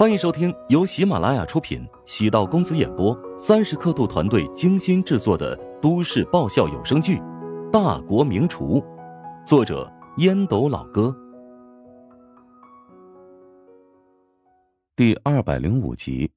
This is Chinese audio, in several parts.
欢迎收听由喜马拉雅出品、喜道公子演播、三十刻度团队精心制作的都市爆笑有声剧《大国名厨》，作者烟斗老哥，第二百零五集。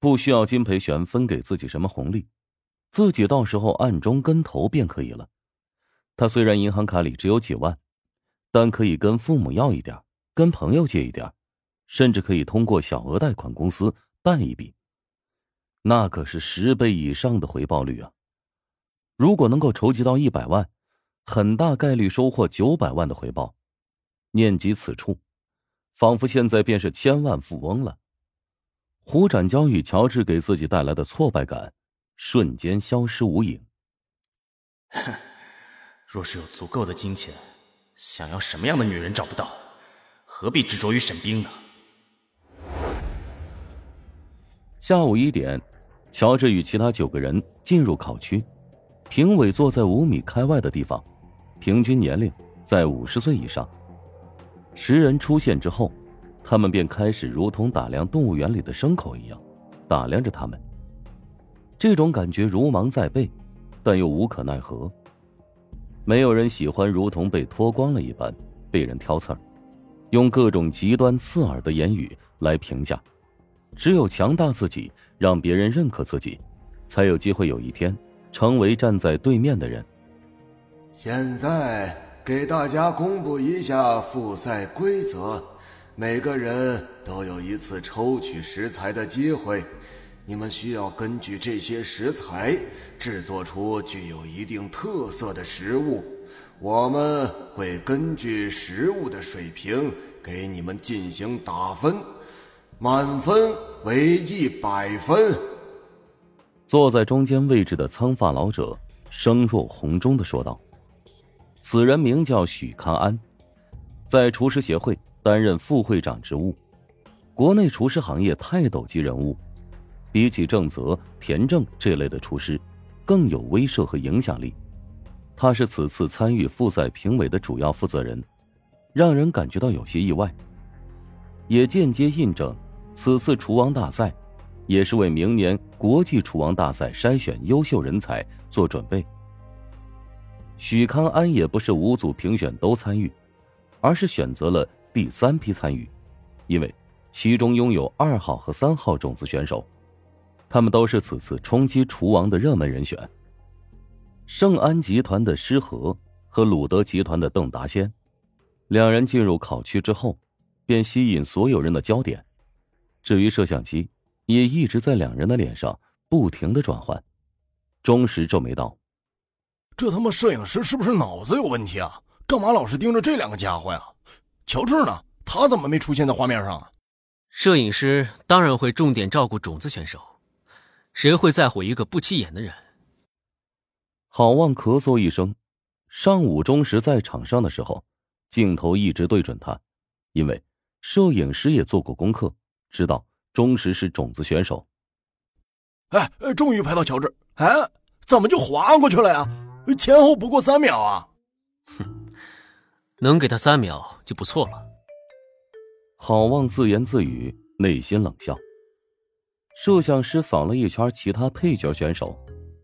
不需要金培玄分给自己什么红利，自己到时候暗中跟投便可以了。他虽然银行卡里只有几万，但可以跟父母要一点，跟朋友借一点。甚至可以通过小额贷款公司贷一笔，那可是十倍以上的回报率啊！如果能够筹集到一百万，很大概率收获九百万的回报。念及此处，仿佛现在便是千万富翁了。胡展娇与乔治给自己带来的挫败感，瞬间消失无影。哼，若是有足够的金钱，想要什么样的女人找不到？何必执着于沈冰呢？下午一点，乔治与其他九个人进入考区。评委坐在五米开外的地方，平均年龄在五十岁以上。十人出现之后，他们便开始如同打量动物园里的牲口一样，打量着他们。这种感觉如芒在背，但又无可奈何。没有人喜欢如同被脱光了一般被人挑刺儿，用各种极端刺耳的言语来评价。只有强大自己，让别人认可自己，才有机会有一天成为站在对面的人。现在给大家公布一下复赛规则：每个人都有一次抽取食材的机会，你们需要根据这些食材制作出具有一定特色的食物。我们会根据食物的水平给你们进行打分。满分为一百分。坐在中间位置的苍发老者声若洪钟的说道：“此人名叫许康安，在厨师协会担任副会长职务，国内厨师行业泰斗级人物，比起郑泽、田正这类的厨师，更有威慑和影响力。他是此次参与复赛评委的主要负责人，让人感觉到有些意外，也间接印证。”此次厨王大赛，也是为明年国际厨王大赛筛选优秀人才做准备。许康安也不是五组评选都参与，而是选择了第三批参与，因为其中拥有二号和三号种子选手，他们都是此次冲击厨王的热门人选。盛安集团的施和和鲁德集团的邓达先，两人进入考区之后，便吸引所有人的焦点。至于摄像机，也一直在两人的脸上不停的转换。钟石皱眉道：“这他妈摄影师是不是脑子有问题啊？干嘛老是盯着这两个家伙呀？乔治呢？他怎么没出现在画面上啊？”摄影师当然会重点照顾种子选手，谁会在乎一个不起眼的人？郝望咳嗽一声。上午钟石在场上的时候，镜头一直对准他，因为摄影师也做过功课。知道忠实是种子选手。哎，终于拍到乔治！哎，怎么就划过去了呀？前后不过三秒啊！哼，能给他三秒就不错了。郝望自言自语，内心冷笑。摄像师扫了一圈其他配角选手，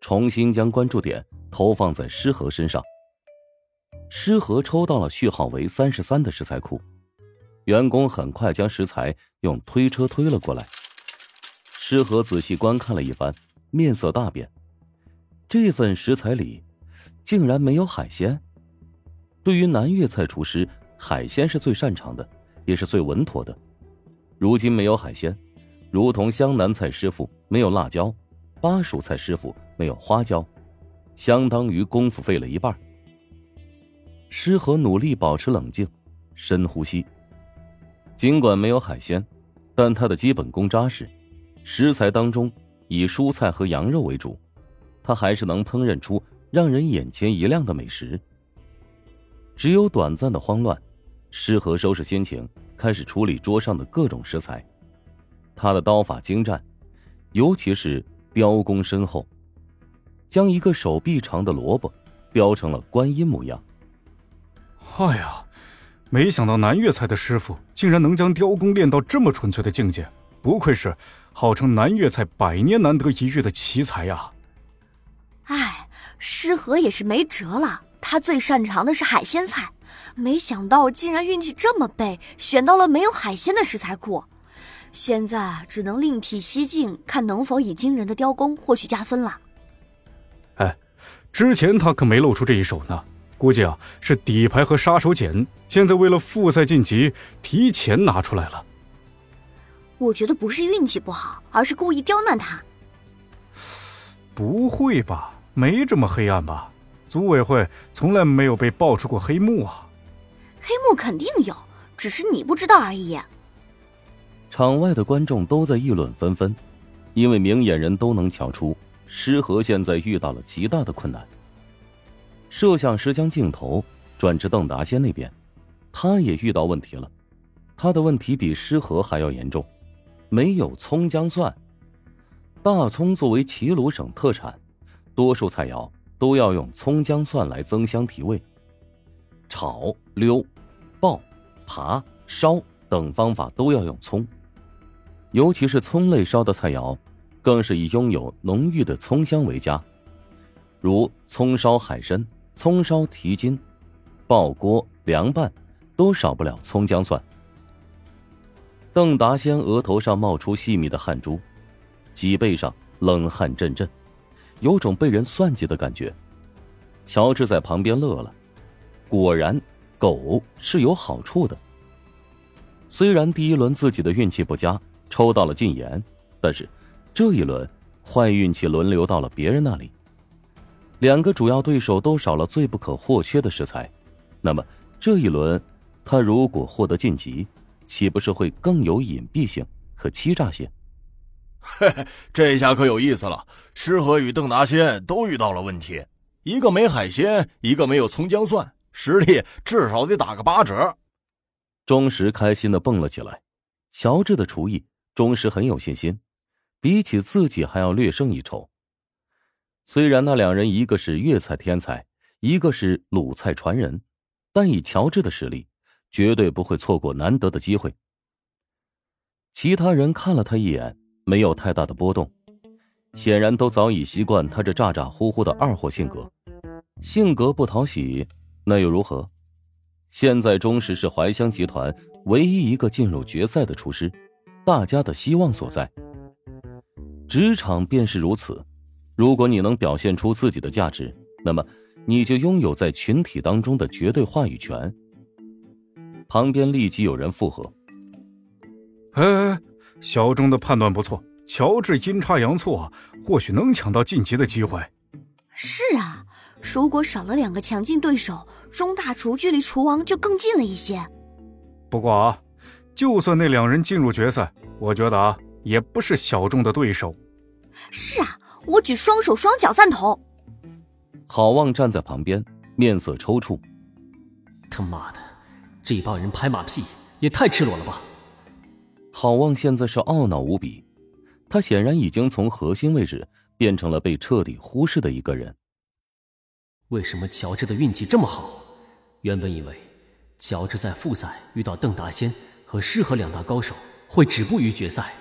重新将关注点投放在诗和身上。诗和抽到了序号为三十三的食材库。员工很快将食材用推车推了过来。诗和仔细观看了一番，面色大变。这份食材里竟然没有海鲜。对于南粤菜厨师，海鲜是最擅长的，也是最稳妥的。如今没有海鲜，如同湘南菜师傅没有辣椒，巴蜀菜师傅没有花椒，相当于功夫费了一半。诗和努力保持冷静，深呼吸。尽管没有海鲜，但他的基本功扎实，食材当中以蔬菜和羊肉为主，他还是能烹饪出让人眼前一亮的美食。只有短暂的慌乱，适合收拾心情，开始处理桌上的各种食材。他的刀法精湛，尤其是雕工深厚，将一个手臂长的萝卜雕成了观音模样。哎呀！没想到南岳菜的师傅竟然能将雕工练到这么纯粹的境界，不愧是号称南岳菜百年难得一遇的奇才呀！哎，诗和也是没辙了，他最擅长的是海鲜菜，没想到竟然运气这么背，选到了没有海鲜的食材库，现在只能另辟蹊径，看能否以惊人的雕工获取加分了。哎，之前他可没露出这一手呢。估计啊是底牌和杀手锏，现在为了复赛晋级，提前拿出来了。我觉得不是运气不好，而是故意刁难他。不会吧？没这么黑暗吧？组委会从来没有被爆出过黑幕啊。黑幕肯定有，只是你不知道而已。场外的观众都在议论纷纷，因为明眼人都能瞧出，诗和现在遇到了极大的困难。摄像师将镜头转至邓达先那边，他也遇到问题了。他的问题比失和还要严重，没有葱姜蒜。大葱作为齐鲁省特产，多数菜肴都要用葱姜蒜来增香提味。炒、溜、爆、扒、烧等方法都要用葱，尤其是葱类烧的菜肴，更是以拥有浓郁的葱香为佳，如葱烧海参。葱烧蹄筋、爆锅、凉拌，都少不了葱姜蒜。邓达先额头上冒出细密的汗珠，脊背上冷汗阵阵，有种被人算计的感觉。乔治在旁边乐了，果然，狗是有好处的。虽然第一轮自己的运气不佳，抽到了禁言，但是这一轮坏运气轮流到了别人那里。两个主要对手都少了最不可或缺的食材，那么这一轮，他如果获得晋级，岂不是会更有隐蔽性和欺诈性？嘿嘿，这下可有意思了。诗和与邓达先都遇到了问题，一个没海鲜，一个没有葱姜蒜，实力至少得打个八折。钟石开心的蹦了起来。乔治的厨艺，钟石很有信心，比起自己还要略胜一筹。虽然那两人一个是粤菜天才，一个是鲁菜传人，但以乔治的实力，绝对不会错过难得的机会。其他人看了他一眼，没有太大的波动，显然都早已习惯他这咋咋呼呼的二货性格。性格不讨喜，那又如何？现在钟石是怀香集团唯一一个进入决赛的厨师，大家的希望所在。职场便是如此。如果你能表现出自己的价值，那么你就拥有在群体当中的绝对话语权。旁边立即有人附和：“哎，小钟的判断不错，乔治阴差阳错，或许能抢到晋级的机会。”是啊，如果少了两个强劲对手，钟大厨距离厨王就更近了一些。不过啊，就算那两人进入决赛，我觉得啊，也不是小众的对手。是啊。我举双手双脚赞同。郝望站在旁边，面色抽搐。他妈的，这帮人拍马屁也太赤裸了吧！郝望现在是懊恼无比，他显然已经从核心位置变成了被彻底忽视的一个人。为什么乔治的运气这么好？原本以为乔治在复赛遇到邓达先和诗和两大高手会止步于决赛，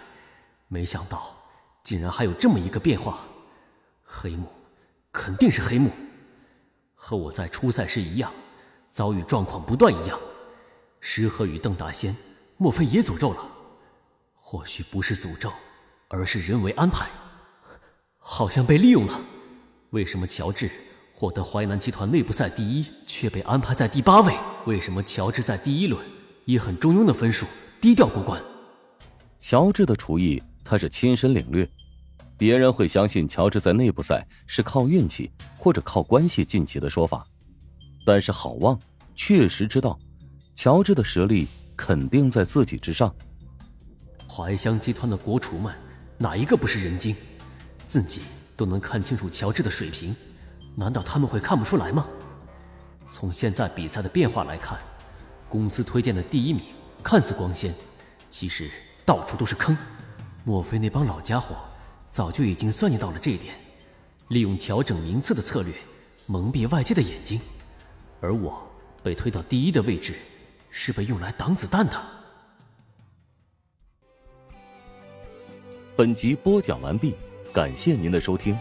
没想到竟然还有这么一个变化。黑幕，肯定是黑幕，和我在初赛时一样，遭遇状况不断一样。石河与邓大仙，莫非也诅咒了？或许不是诅咒，而是人为安排。好像被利用了。为什么乔治获得淮南集团内部赛第一，却被安排在第八位？为什么乔治在第一轮以很中庸的分数低调过关？乔治的厨艺，他是亲身领略。别人会相信乔治在内部赛是靠运气或者靠关系晋级的说法，但是郝望确实知道，乔治的实力肯定在自己之上。怀香集团的国厨们哪一个不是人精？自己都能看清楚乔治的水平，难道他们会看不出来吗？从现在比赛的变化来看，公司推荐的第一名看似光鲜，其实到处都是坑。莫非那帮老家伙？早就已经算计到了这一点，利用调整名次的策略蒙蔽外界的眼睛，而我被推到第一的位置，是被用来挡子弹的。本集播讲完毕，感谢您的收听。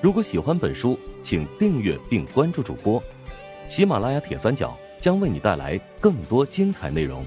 如果喜欢本书，请订阅并关注主播。喜马拉雅铁三角将为你带来更多精彩内容。